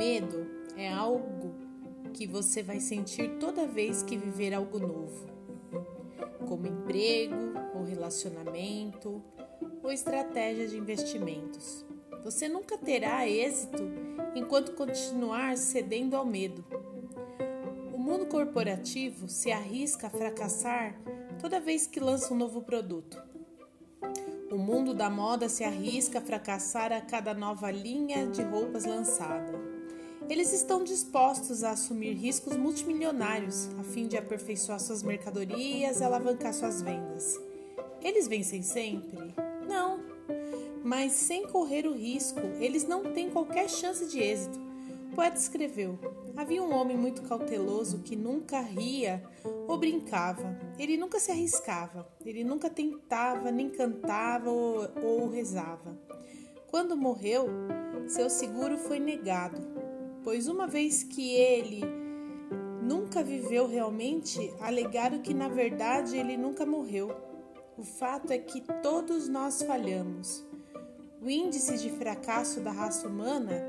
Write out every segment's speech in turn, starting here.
medo é algo que você vai sentir toda vez que viver algo novo, como emprego ou relacionamento ou estratégia de investimentos. Você nunca terá êxito enquanto continuar cedendo ao medo. O mundo corporativo se arrisca a fracassar toda vez que lança um novo produto. O mundo da moda se arrisca a fracassar a cada nova linha de roupas lançada. Eles estão dispostos a assumir riscos multimilionários a fim de aperfeiçoar suas mercadorias e alavancar suas vendas. Eles vencem sempre? Não. Mas sem correr o risco, eles não têm qualquer chance de êxito. O poeta escreveu: Havia um homem muito cauteloso que nunca ria ou brincava. Ele nunca se arriscava. Ele nunca tentava, nem cantava ou, ou rezava. Quando morreu, seu seguro foi negado, pois uma vez que ele nunca viveu realmente, alegaram que na verdade ele nunca morreu. O fato é que todos nós falhamos. O índice de fracasso da raça humana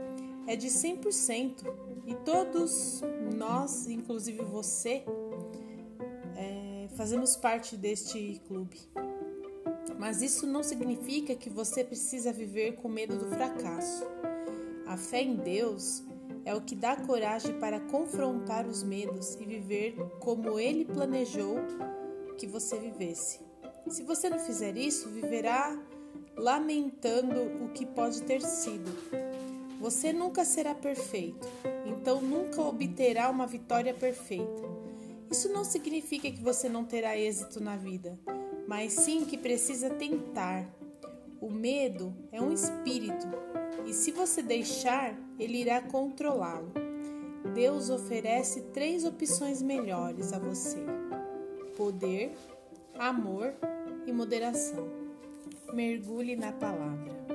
é de 100% e todos nós, inclusive você, é, fazemos parte deste clube. Mas isso não significa que você precisa viver com medo do fracasso. A fé em Deus é o que dá coragem para confrontar os medos e viver como Ele planejou que você vivesse. Se você não fizer isso, viverá lamentando o que pode ter sido. Você nunca será perfeito, então nunca obterá uma vitória perfeita. Isso não significa que você não terá êxito na vida, mas sim que precisa tentar. O medo é um espírito e se você deixar, ele irá controlá-lo. Deus oferece três opções melhores a você: poder, amor e moderação. Mergulhe na palavra.